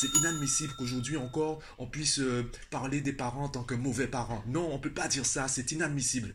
C'est inadmissible qu'aujourd'hui encore on puisse euh, parler des parents en tant que mauvais parents. Non, on peut pas dire ça, c'est inadmissible.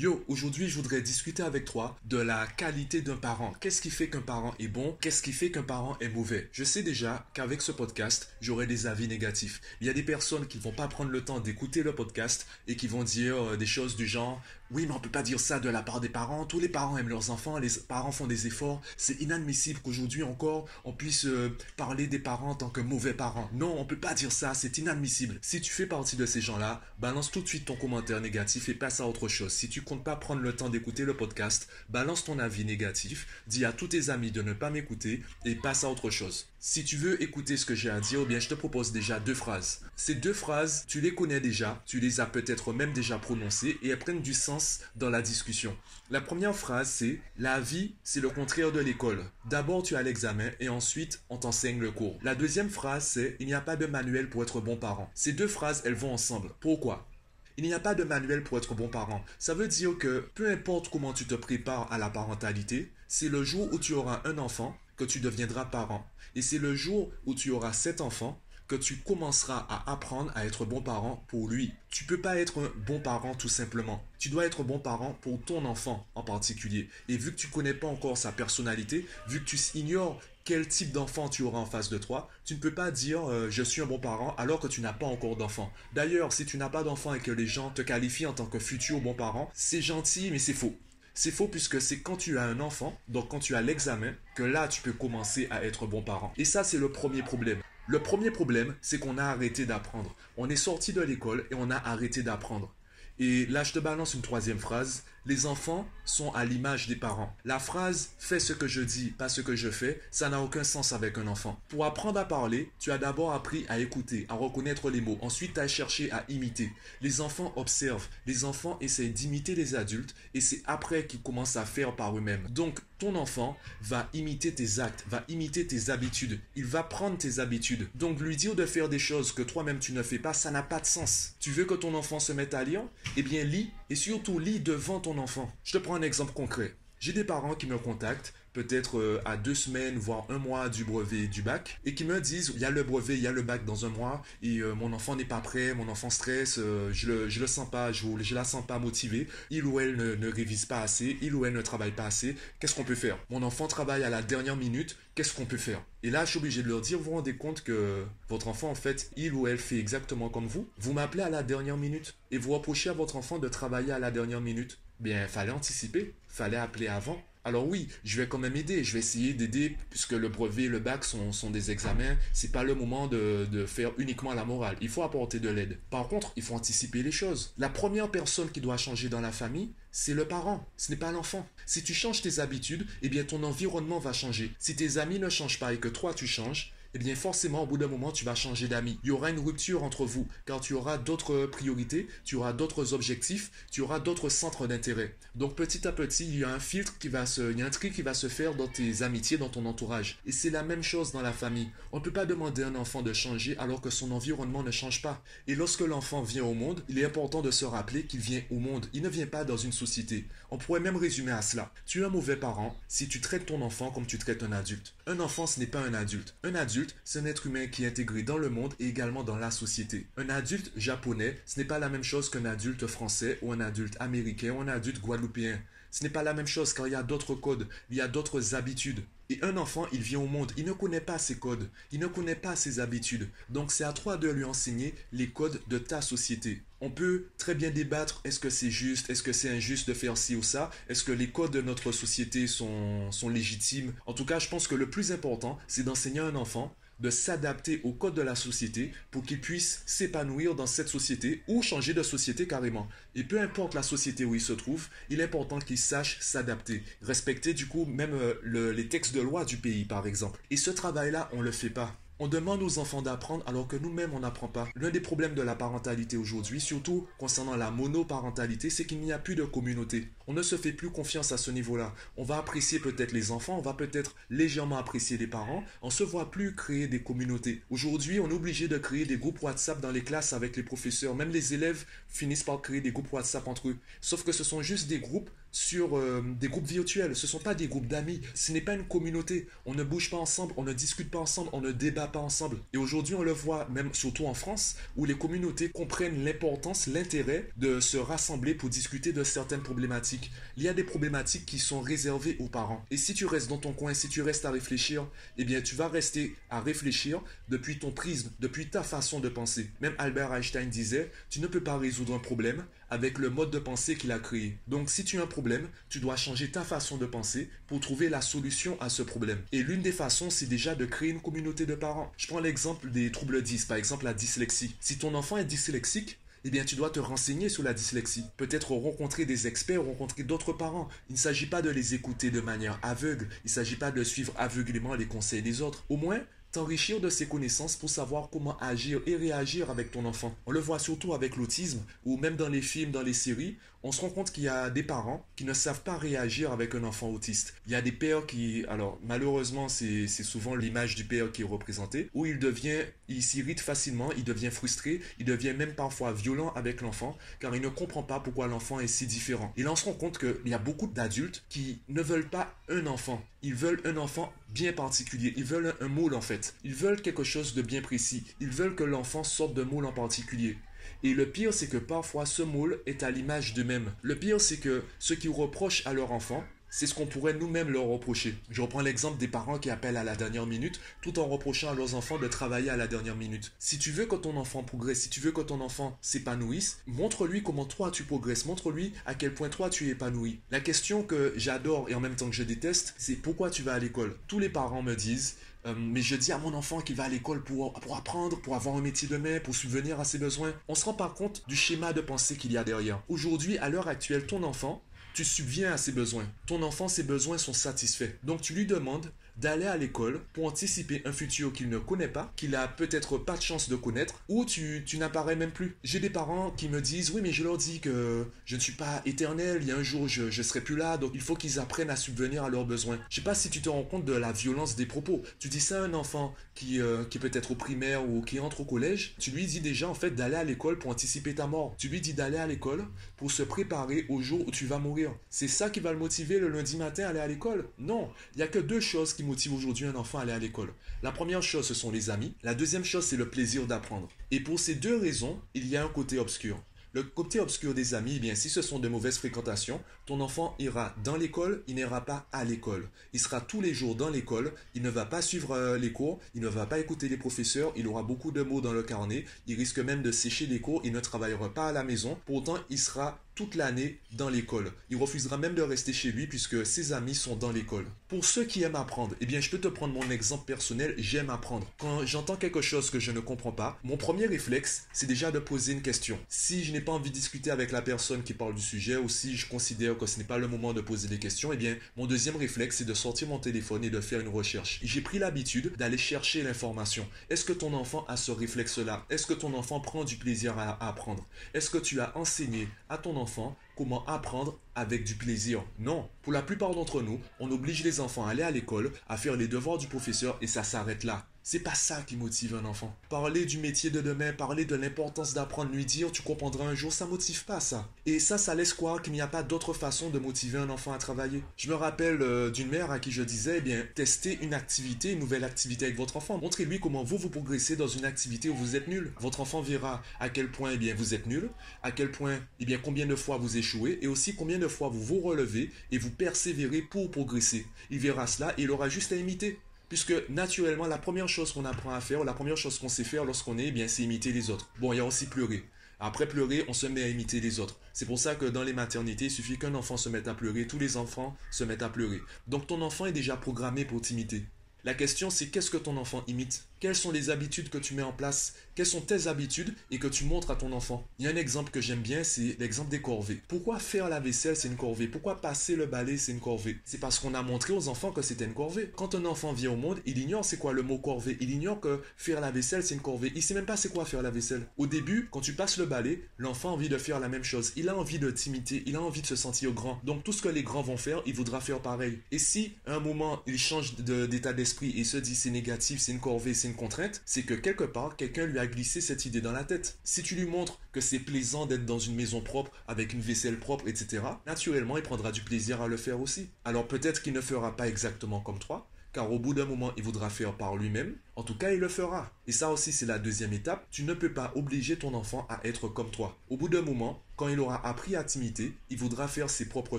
Yo, aujourd'hui je voudrais discuter avec toi de la qualité d'un parent. Qu'est-ce qui fait qu'un parent est bon? Qu'est-ce qui fait qu'un parent est mauvais? Je sais déjà qu'avec ce podcast, j'aurai des avis négatifs. Il y a des personnes qui ne vont pas prendre le temps d'écouter le podcast et qui vont dire euh, des choses du genre oui, mais on peut pas dire ça de la part des parents. Tous les parents aiment leurs enfants, les parents font des efforts. C'est inadmissible qu'aujourd'hui encore on puisse euh, parler des parents en tant que mauvais parents. Non, on peut pas dire ça, c'est inadmissible. Si tu fais partie de ces gens-là, balance tout de suite ton commentaire négatif et passe à autre chose. Si tu comptes pas prendre le temps d'écouter le podcast, balance ton avis négatif, dis à tous tes amis de ne pas m'écouter et passe à autre chose. Si tu veux écouter ce que j'ai à dire, eh bien je te propose déjà deux phrases. Ces deux phrases, tu les connais déjà, tu les as peut-être même déjà prononcées et elles prennent du sens dans la discussion. La première phrase, c'est La vie, c'est le contraire de l'école. D'abord, tu as l'examen et ensuite, on t'enseigne le cours. La deuxième phrase, c'est Il n'y a pas de manuel pour être bon parent. Ces deux phrases, elles vont ensemble. Pourquoi? Il n'y a pas de manuel pour être bon parent. Ça veut dire que peu importe comment tu te prépares à la parentalité, c'est le jour où tu auras un enfant que tu deviendras parent. Et c'est le jour où tu auras cet enfant que tu commenceras à apprendre à être bon parent pour lui. Tu peux pas être un bon parent tout simplement. Tu dois être bon parent pour ton enfant en particulier. Et vu que tu connais pas encore sa personnalité, vu que tu ignores quel type d'enfant tu auras en face de toi, tu ne peux pas dire euh, je suis un bon parent alors que tu n'as pas encore d'enfant. D'ailleurs, si tu n'as pas d'enfant et que les gens te qualifient en tant que futur bon parent, c'est gentil mais c'est faux. C'est faux puisque c'est quand tu as un enfant, donc quand tu as l'examen, que là tu peux commencer à être bon parent. Et ça c'est le premier problème. Le premier problème, c'est qu'on a arrêté d'apprendre. On est sorti de l'école et on a arrêté d'apprendre. Et là, je te balance une troisième phrase. Les enfants sont à l'image des parents. La phrase fais ce que je dis, pas ce que je fais, ça n'a aucun sens avec un enfant. Pour apprendre à parler, tu as d'abord appris à écouter, à reconnaître les mots. Ensuite, tu as cherché à imiter. Les enfants observent. Les enfants essaient d'imiter les adultes et c'est après qu'ils commencent à faire par eux-mêmes. Donc, ton enfant va imiter tes actes, va imiter tes habitudes. Il va prendre tes habitudes. Donc, lui dire de faire des choses que toi-même tu ne fais pas, ça n'a pas de sens. Tu veux que ton enfant se mette à lire? Eh bien, lis et surtout lis devant ton enfant. Je te prends un exemple concret. J'ai des parents qui me contactent peut-être euh, à deux semaines, voire un mois du brevet du bac, et qui me disent, il y a le brevet, il y a le bac dans un mois, et euh, mon enfant n'est pas prêt, mon enfant stresse, euh, je, le, le sens pas, je, je la sens pas motivée, il ou elle ne, ne révise pas assez, il ou elle ne travaille pas assez, qu'est-ce qu'on peut faire? Mon enfant travaille à la dernière minute, qu'est-ce qu'on peut faire? Et là, je suis obligé de leur dire, vous vous rendez compte que votre enfant, en fait, il ou elle fait exactement comme vous? Vous m'appelez à la dernière minute, et vous reprochez à votre enfant de travailler à la dernière minute? Bien, fallait anticiper, fallait appeler avant. Alors oui, je vais quand même aider, je vais essayer d'aider puisque le brevet et le bac sont, des examens. C'est pas le moment de, de, faire uniquement la morale. Il faut apporter de l'aide. Par contre, il faut anticiper les choses. La première personne qui doit changer dans la famille, c'est le parent, ce n'est pas l'enfant. Si tu changes tes habitudes, eh bien ton environnement va changer. Si tes amis ne changent pas et que toi tu changes, eh bien forcément au bout d'un moment tu vas changer d'amis. Il y aura une rupture entre vous car tu auras d'autres priorités, tu auras d'autres objectifs, tu auras d'autres centres d'intérêt. Donc petit à petit, il y a un filtre qui va se il y a un tri qui va se faire dans tes amitiés, dans ton entourage. Et c'est la même chose dans la famille. On ne peut pas demander à un enfant de changer alors que son environnement ne change pas. Et lorsque l'enfant vient au monde, il est important de se rappeler qu'il vient au monde. Il ne vient pas dans une société. On pourrait même résumer à cela. Tu es un mauvais parent si tu traites ton enfant comme tu traites un adulte. Un enfant, ce n'est pas un adulte. Un adulte c'est un être humain qui est intégré dans le monde et également dans la société. Un adulte japonais, ce n'est pas la même chose qu'un adulte français ou un adulte américain ou un adulte guadeloupéen. Ce n'est pas la même chose car il y a d'autres codes, il y a d'autres habitudes. Et un enfant, il vient au monde, il ne connaît pas ses codes, il ne connaît pas ses habitudes. Donc c'est à toi de lui enseigner les codes de ta société. On peut très bien débattre, est-ce que c'est juste, est-ce que c'est injuste de faire ci ou ça, est-ce que les codes de notre société sont, légitimes? En tout cas, je pense que le plus important, c'est d'enseigner à un enfant de s'adapter aux codes de la société pour qu'il puisse s'épanouir dans cette société ou changer de société carrément. Et peu importe la société où il se trouve, il est important qu'il sache s'adapter, respecter du coup même euh, les textes de loi du pays par exemple. Et ce travail-là, on ne le fait pas. On demande aux enfants d'apprendre alors que nous-mêmes on n'apprend pas. L'un des problèmes de la parentalité aujourd'hui, surtout concernant la monoparentalité, c'est qu'il n'y a plus de communauté. On ne se fait plus confiance à ce niveau-là. On va apprécier peut-être les enfants, on va peut-être légèrement apprécier les parents. On se voit plus créer des communautés. Aujourd'hui, on est obligé de créer des groupes WhatsApp dans les classes avec les professeurs. Même les élèves finissent par créer des groupes WhatsApp entre eux. Sauf que ce sont juste des groupes sur euh, des groupes virtuels. Ce ne sont pas des groupes d'amis. Ce n'est pas une communauté. On ne bouge pas ensemble, on ne discute pas ensemble, on ne débat pas ensemble. Et aujourd'hui, on le voit, même surtout en France, où les communautés comprennent l'importance, l'intérêt de se rassembler pour discuter de certaines problématiques. Il y a des problématiques qui sont réservées aux parents. Et si tu restes dans ton coin, si tu restes à réfléchir, eh bien, tu vas rester à réfléchir depuis ton prisme, depuis ta façon de penser. Même Albert Einstein disait, tu ne peux pas résoudre un problème avec le mode de pensée qu'il a créé. Donc si tu as un problème, tu dois changer ta façon de penser pour trouver la solution à ce problème. Et l'une des façons, c'est déjà de créer une communauté de parents. Je prends l'exemple des troubles 10, par exemple la dyslexie. Si ton enfant est dyslexique, eh bien, tu dois te renseigner sur la dyslexie. Peut-être rencontrer des experts, rencontrer d'autres parents. Il ne s'agit pas de les écouter de manière aveugle. Il ne s'agit pas de suivre aveuglément les conseils des autres. Au moins, t'enrichir de ses connaissances pour savoir comment agir et réagir avec ton enfant. On le voit surtout avec l'autisme, ou même dans les films, dans les séries, on se rend compte qu'il y a des parents qui ne savent pas réagir avec un enfant autiste. Il y a des pères qui, alors malheureusement c'est souvent l'image du père qui est représentée, où il devient, il s'irrite facilement, il devient frustré, il devient même parfois violent avec l'enfant, car il ne comprend pas pourquoi l'enfant est si différent. Et là on se rend compte qu'il y a beaucoup d'adultes qui ne veulent pas un enfant, ils veulent un enfant bien particulier, ils veulent un, un moule en fait, ils veulent quelque chose de bien précis, ils veulent que l'enfant sorte d'un moule en particulier. Et le pire, c'est que parfois ce moule est à l'image d'eux-mêmes. Le pire, c'est que ceux qui reprochent à leur enfant, c'est ce qu'on pourrait nous-mêmes leur reprocher. Je reprends l'exemple des parents qui appellent à la dernière minute tout en reprochant à leurs enfants de travailler à la dernière minute. Si tu veux que ton enfant progresse, si tu veux que ton enfant s'épanouisse, montre-lui comment toi tu progresses, montre-lui à quel point toi tu es épanoui. La question que j'adore et en même temps que je déteste, c'est pourquoi tu vas à l'école? Tous les parents me disent euh, mais je dis à mon enfant qu'il va à l'école pour, pour apprendre, pour avoir un métier demain, pour subvenir à ses besoins. On se rend pas compte du schéma de pensée qu'il y a derrière. Aujourd'hui, à l'heure actuelle, ton enfant, tu subviens à ses besoins. Ton enfant, ses besoins sont satisfaits. Donc tu lui demandes d'aller à l'école pour anticiper un futur qu'il ne connaît pas, qu'il a peut-être pas de chance de connaître, ou tu, n'apparais même plus. J'ai des parents qui me disent, oui mais je leur dis que je ne suis pas éternel, il y a un jour je, je serai plus là, donc il faut qu'ils apprennent à subvenir à leurs besoins. Je sais pas si tu te rends compte de la violence des propos. Tu dis ça à un enfant qui, euh, peut être au primaire ou qui entre au collège, tu lui dis déjà en fait d'aller à l'école pour anticiper ta mort. Tu lui dis d'aller à l'école pour se préparer au jour où tu vas mourir. C'est ça qui va le motiver le lundi matin à aller à l'école? Non, il y a que deux choses qui motive aujourd'hui un enfant à aller à l'école La première chose, ce sont les amis. La deuxième chose, c'est le plaisir d'apprendre. Et pour ces deux raisons, il y a un côté obscur. Le côté obscur des amis, eh bien, si ce sont de mauvaises fréquentations, ton enfant ira dans l'école, il n'ira pas à l'école. Il sera tous les jours dans l'école, il ne va pas suivre euh, les cours, il ne va pas écouter les professeurs, il aura beaucoup de mots dans le carnet, il risque même de sécher les cours, il ne travaillera pas à la maison, pourtant il sera toute l'année dans l'école. Il refusera même de rester chez lui puisque ses amis sont dans l'école. Pour ceux qui aiment apprendre, eh bien je peux te prendre mon exemple personnel, j'aime apprendre. Quand j'entends quelque chose que je ne comprends pas, mon premier réflexe, c'est déjà de poser une question. Si je n'ai pas envie de discuter avec la personne qui parle du sujet ou si je considère que ce n'est pas le moment de poser des questions, eh bien mon deuxième réflexe, c'est de sortir mon téléphone et de faire une recherche. J'ai pris l'habitude d'aller chercher l'information. Est-ce que ton enfant a ce réflexe-là? Est-ce que ton enfant prend du plaisir à apprendre? Est-ce que tu as enseigné à ton enfant comment apprendre avec du plaisir. Non, pour la plupart d'entre nous, on oblige les enfants à aller à l'école, à faire les devoirs du professeur et ça s'arrête là. C'est pas ça qui motive un enfant. Parler du métier de demain, parler de l'importance d'apprendre, lui dire tu comprendras un jour, ça motive pas ça. Et ça, ça laisse croire qu'il n'y a pas d'autre façon de motiver un enfant à travailler. Je me rappelle euh, d'une mère à qui je disais, eh bien, testez une activité, une nouvelle activité avec votre enfant. Montrez-lui comment vous vous progressez dans une activité où vous êtes nul. Votre enfant verra à quel point, eh bien, vous êtes nul, à quel point, eh bien, combien de fois vous échouez et aussi combien de fois vous vous relevez et vous persévérez pour progresser. Il verra cela et il aura juste à imiter. Puisque naturellement, la première chose qu'on apprend à faire, la première chose qu'on sait faire lorsqu'on est, eh bien, c'est imiter les autres. Bon, il y a aussi pleurer. Après pleurer, on se met à imiter les autres. C'est pour ça que dans les maternités, il suffit qu'un enfant se mette à pleurer, tous les enfants se mettent à pleurer. Donc ton enfant est déjà programmé pour t'imiter. La question c'est qu'est-ce que ton enfant imite? Quelles sont les habitudes que tu mets en place? Quelles sont tes habitudes et que tu montres à ton enfant? Il y a un exemple que j'aime bien, c'est l'exemple des corvées. Pourquoi faire la vaisselle c'est une corvée? Pourquoi passer le balai c'est une corvée? C'est parce qu'on a montré aux enfants que c'était une corvée. Quand un enfant vient au monde, il ignore c'est quoi le mot corvée. Il ignore que faire la vaisselle c'est une corvée. Il sait même pas c'est quoi faire la vaisselle. Au début, quand tu passes le balai, l'enfant a envie de faire la même chose. Il a envie de t'imiter, il a envie de se sentir grand. Donc tout ce que les grands vont faire, il voudra faire pareil. Et si à un moment il change d'état d'esprit et se dit c'est négatif, c'est une corvée, c'est une contrainte, c'est que quelque part, quelqu'un lui a glissé cette idée dans la tête. Si tu lui montres que c'est plaisant d'être dans une maison propre, avec une vaisselle propre, etc., naturellement, il prendra du plaisir à le faire aussi. Alors peut-être qu'il ne fera pas exactement comme toi, car au bout d'un moment, il voudra faire par lui-même. En tout cas, il le fera. Et ça aussi, c'est la deuxième étape. Tu ne peux pas obliger ton enfant à être comme toi. Au bout d'un moment, quand il aura appris à t'imiter, il voudra faire ses propres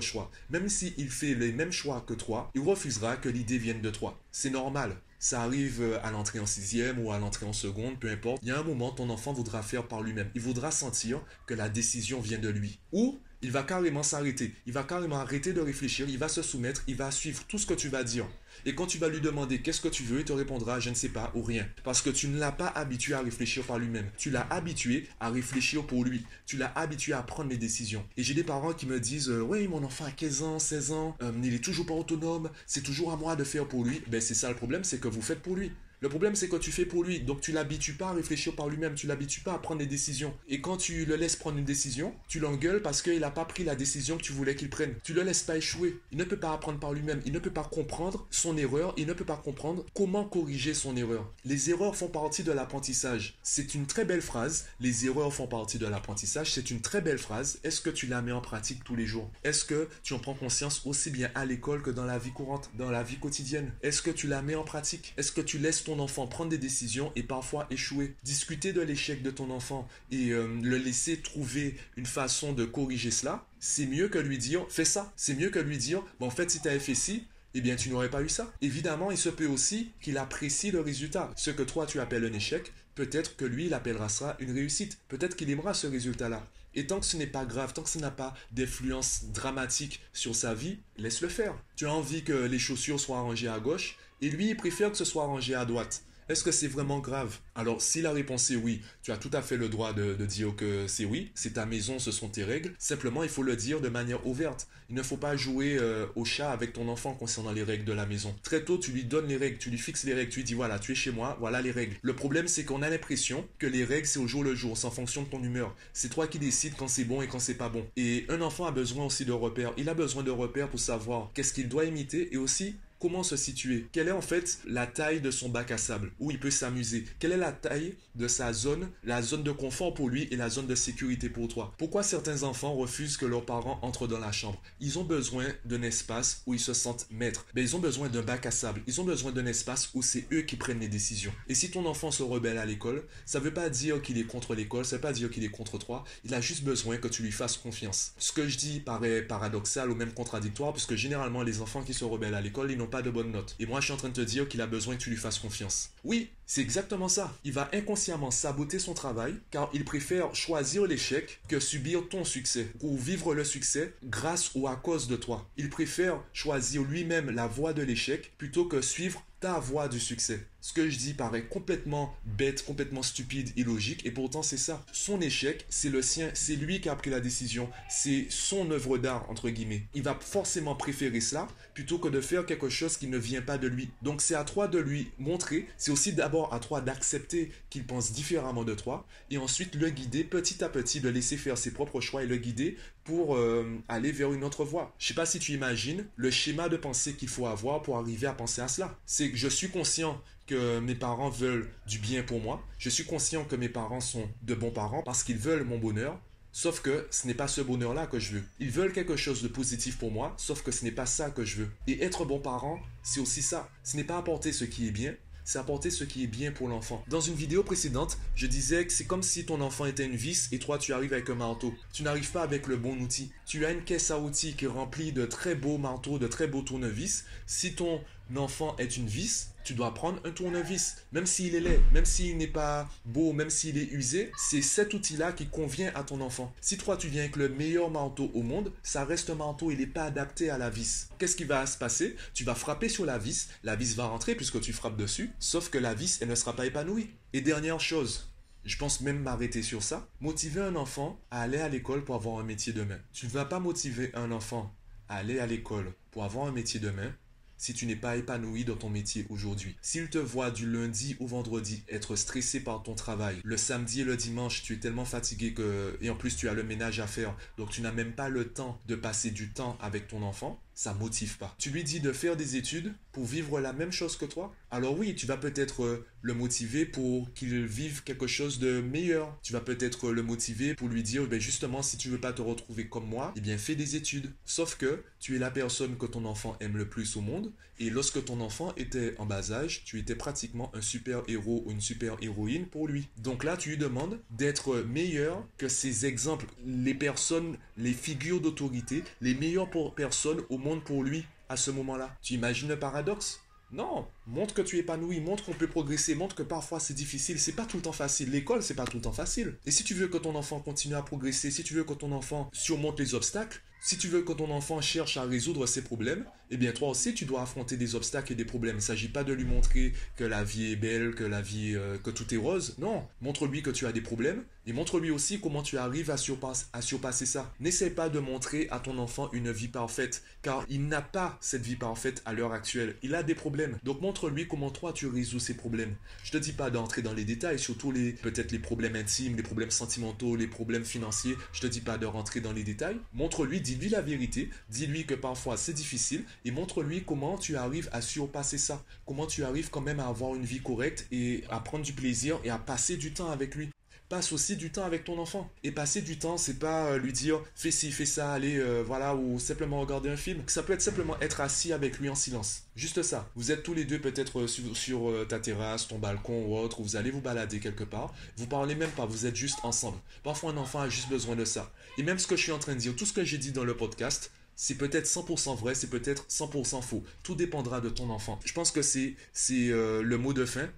choix. Même s'il fait les mêmes choix que toi, il refusera que l'idée vienne de toi. C'est normal. Ça arrive à l'entrée en sixième ou à l'entrée en seconde, peu importe. Il y a un moment, ton enfant voudra faire par lui-même. Il voudra sentir que la décision vient de lui. Ou il va carrément s'arrêter. Il va carrément arrêter de réfléchir. Il va se soumettre. Il va suivre tout ce que tu vas dire. Et quand tu vas lui demander qu'est-ce que tu veux, il te répondra je ne sais pas ou rien. Parce que tu ne l'as pas habitué à réfléchir par lui-même. Tu l'as habitué à réfléchir pour lui. Tu l'as habitué à prendre les décisions. Et j'ai des parents qui me disent euh, oui, mon enfant a 15 ans, 16 ans, euh, il est toujours pas autonome, c'est toujours à moi de faire pour lui. Ben c'est ça le problème, c'est que vous faites pour lui. Le problème, c'est que tu fais pour lui. Donc, tu l'habitues pas à réfléchir par lui-même. Tu l'habitues pas à prendre des décisions. Et quand tu le laisses prendre une décision, tu l'engueules parce qu'il n'a pas pris la décision que tu voulais qu'il prenne. Tu le laisses pas échouer. Il ne peut pas apprendre par lui-même. Il ne peut pas comprendre son erreur. Il ne peut pas comprendre comment corriger son erreur. Les erreurs font partie de l'apprentissage. C'est une très belle phrase. Les erreurs font partie de l'apprentissage. C'est une très belle phrase. Est-ce que tu la mets en pratique tous les jours? Est-ce que tu en prends conscience aussi bien à l'école que dans la vie courante, dans la vie quotidienne? Est-ce que tu la mets en pratique? Est-ce que tu laisses ton enfant prendre des décisions et parfois échouer. Discuter de l'échec de ton enfant et euh, le laisser trouver une façon de corriger cela, c'est mieux que lui dire fais ça. C'est mieux que lui dire bon, en fait si tu avais fait ci, eh bien tu n'aurais pas eu ça. Évidemment, il se peut aussi qu'il apprécie le résultat. Ce que toi tu appelles un échec, peut-être que lui il appellera ça une réussite. Peut-être qu'il aimera ce résultat-là. Et tant que ce n'est pas grave, tant que ça n'a pas d'influence dramatique sur sa vie, laisse-le faire. Tu as envie que les chaussures soient rangées à gauche, et lui, il préfère que ce soit rangé à droite. Est-ce que c'est vraiment grave? Alors, si la réponse est oui, tu as tout à fait le droit de, dire que c'est oui, c'est ta maison, ce sont tes règles. Simplement, il faut le dire de manière ouverte. Il ne faut pas jouer euh, au chat avec ton enfant concernant les règles de la maison. Très tôt, tu lui donnes les règles, tu lui fixes les règles, tu lui dis voilà, tu es chez moi, voilà les règles. Le problème, c'est qu'on a l'impression que les règles, c'est au jour le jour, c'est en fonction de ton humeur. C'est toi qui décides quand c'est bon et quand c'est pas bon. Et un enfant a besoin aussi de repères. Il a besoin de repères pour savoir qu'est-ce qu'il doit imiter et aussi comment se situer? Quelle est en fait la taille de son bac à sable? Où il peut s'amuser? Quelle est la taille de sa zone, la zone de confort pour lui et la zone de sécurité pour toi? Pourquoi certains enfants refusent que leurs parents entrent dans la chambre? Ils ont besoin d'un espace où ils se sentent maîtres. Ben, ils ont besoin d'un bac à sable. Ils ont besoin d'un espace où c'est eux qui prennent les décisions. Et si ton enfant se rebelle à l'école, ça ne veut pas dire qu'il est contre l'école, ça ne veut pas dire qu'il est contre toi. Il a juste besoin que tu lui fasses confiance. Ce que je dis paraît paradoxal ou même contradictoire, puisque généralement les enfants qui se rebellent à l'école, ils n'ont pas de bonnes notes. Et moi, je suis en train de te dire qu'il a besoin que tu lui fasses confiance. Oui, c'est exactement ça. Il va inconsciemment saboter son travail car il préfère choisir l'échec que subir ton succès ou vivre le succès grâce ou à cause de toi. Il préfère choisir lui-même la voie de l'échec plutôt que suivre ta voie du succès. Ce que je dis paraît complètement bête, complètement stupide, illogique, et pourtant c'est ça. Son échec, c'est le sien, c'est lui qui a pris la décision, c'est son œuvre d'art, entre guillemets. Il va forcément préférer cela plutôt que de faire quelque chose qui ne vient pas de lui. Donc c'est à toi de lui montrer, c'est aussi d'abord à toi d'accepter qu'il pense différemment de toi, et ensuite le guider petit à petit, de laisser faire ses propres choix et le guider pour euh, aller vers une autre voie. Je sais pas si tu imagines le schéma de pensée qu'il faut avoir pour arriver à penser à cela. C'est que je suis conscient que mes parents veulent du bien pour moi. Je suis conscient que mes parents sont de bons parents parce qu'ils veulent mon bonheur. Sauf que ce n'est pas ce bonheur-là que je veux. Ils veulent quelque chose de positif pour moi, sauf que ce n'est pas ça que je veux. Et être bon parent, c'est aussi ça. Ce n'est pas apporter ce qui est bien, c'est apporter ce qui est bien pour l'enfant. Dans une vidéo précédente, je disais que c'est comme si ton enfant était une vis et toi tu arrives avec un marteau. Tu n'arrives pas avec le bon outil. Tu as une caisse à outils qui est remplie de très beaux marteaux, de très beaux tournevis. Si ton enfant est une vis, tu dois prendre un tournevis. Même s'il est laid, même s'il n'est pas beau, même s'il est usé, c'est cet outil-là qui convient à ton enfant. Si toi tu viens avec le meilleur marteau au monde, ça reste un marteau, il n'est pas adapté à la vis. Qu'est-ce qui va se passer? Tu vas frapper sur la vis, la vis va rentrer puisque tu frappes dessus, sauf que la vis, elle ne sera pas épanouie. Et dernière chose, je pense même m'arrêter sur ça. Motiver un enfant à aller à l'école pour avoir un métier demain. Tu ne vas pas motiver un enfant à aller à l'école pour avoir un métier demain si tu n'es pas épanoui dans ton métier aujourd'hui. S'il te voit du lundi au vendredi être stressé par ton travail, le samedi et le dimanche, tu es tellement fatigué que, et en plus tu as le ménage à faire, donc tu n'as même pas le temps de passer du temps avec ton enfant, ça motive pas. Tu lui dis de faire des études pour vivre la même chose que toi? Alors oui, tu vas peut-être euh, le motiver pour qu'il vive quelque chose de meilleur. Tu vas peut-être le motiver pour lui dire, ben justement, si tu veux pas te retrouver comme moi, eh bien fais des études. Sauf que tu es la personne que ton enfant aime le plus au monde. Et lorsque ton enfant était en bas âge, tu étais pratiquement un super héros ou une super héroïne pour lui. Donc là, tu lui demandes d'être meilleur que ces exemples, les personnes, les figures d'autorité, les meilleures personnes au monde pour lui à ce moment-là. Tu imagines le paradoxe? Non, montre que tu es épanoui, montre qu'on peut progresser, montre que parfois c'est difficile, c'est pas tout le temps facile. L'école, c'est pas tout le temps facile. Et si tu veux que ton enfant continue à progresser, si tu veux que ton enfant surmonte les obstacles, si tu veux que ton enfant cherche à résoudre ses problèmes, eh bien toi aussi tu dois affronter des obstacles et des problèmes. Il ne s'agit pas de lui montrer que la vie est belle, que la vie, euh, que tout est rose. Non, montre-lui que tu as des problèmes et montre-lui aussi comment tu arrives à, surpasser ça. N'essaie pas de montrer à ton enfant une vie parfaite, car il n'a pas cette vie parfaite à l'heure actuelle. Il a des problèmes. Donc montre-lui comment toi tu résous ces problèmes. Je te dis pas d'entrer dans les détails, surtout les peut-être les problèmes intimes, les problèmes sentimentaux, les problèmes financiers. Je te dis pas de rentrer dans les détails. Montre-lui dis-lui la vérité, dis-lui que parfois c'est difficile et montre-lui comment tu arrives à surpasser ça, comment tu arrives quand même à avoir une vie correcte et à prendre du plaisir et à passer du temps avec lui passe aussi du temps avec ton enfant. Et passer du temps, c'est pas euh, lui dire fais ci, fais ça, allez, euh, voilà, ou simplement regarder un film. Ça peut être simplement être assis avec lui en silence. Juste ça. Vous êtes tous les deux peut-être euh, sur, ta terrasse, ton balcon ou autre, ou vous allez vous balader quelque part. Vous parlez même pas, vous êtes juste ensemble. Parfois, un enfant a juste besoin de ça. Et même ce que je suis en train de dire, tout ce que j'ai dit dans le podcast, c'est peut-être 100% vrai, c'est peut-être 100% faux. Tout dépendra de ton enfant. Je pense que c'est le mot de fin.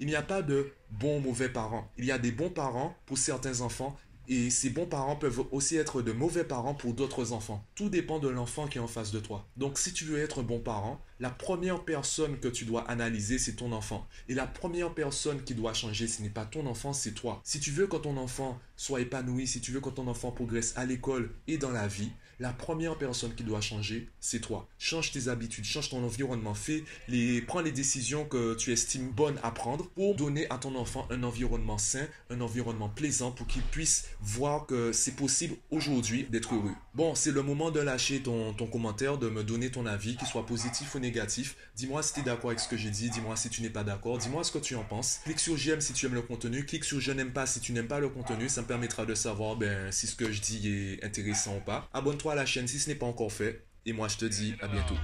Il n'y a pas de bons mauvais parents. Il y a des bons parents pour certains enfants et ces bons parents peuvent aussi être de mauvais parents pour d'autres enfants. Tout dépend de l'enfant qui est en face de toi. Donc si tu veux être un bon parent, la première personne que tu dois analyser, c'est ton enfant. Et la première personne qui doit changer, ce n'est pas ton enfant, c'est toi. Si tu veux que ton enfant soit épanoui, si tu veux que ton enfant progresse à l'école et dans la vie, la première personne qui doit changer, c'est toi. Change tes habitudes, change ton environnement, fais les, prends les décisions que tu estimes bonnes à prendre pour donner à ton enfant un environnement sain, un environnement plaisant pour qu'il puisse voir que c'est possible aujourd'hui d'être heureux. Bon, c'est le moment de lâcher ton, commentaire, de me donner ton avis, qu'il soit positif ou négatif. Dis-moi si tu es d'accord avec ce que j'ai dit, dis-moi si tu n'es pas d'accord, dis-moi ce que tu en penses. Clique sur j'aime si tu aimes le contenu, clique sur je n'aime pas si tu n'aimes pas le contenu, ça me permettra de savoir ben, si ce que je dis est intéressant ou pas. Abonne-toi à la chaîne si ce n'est pas encore fait. Et moi, je te dis à bientôt.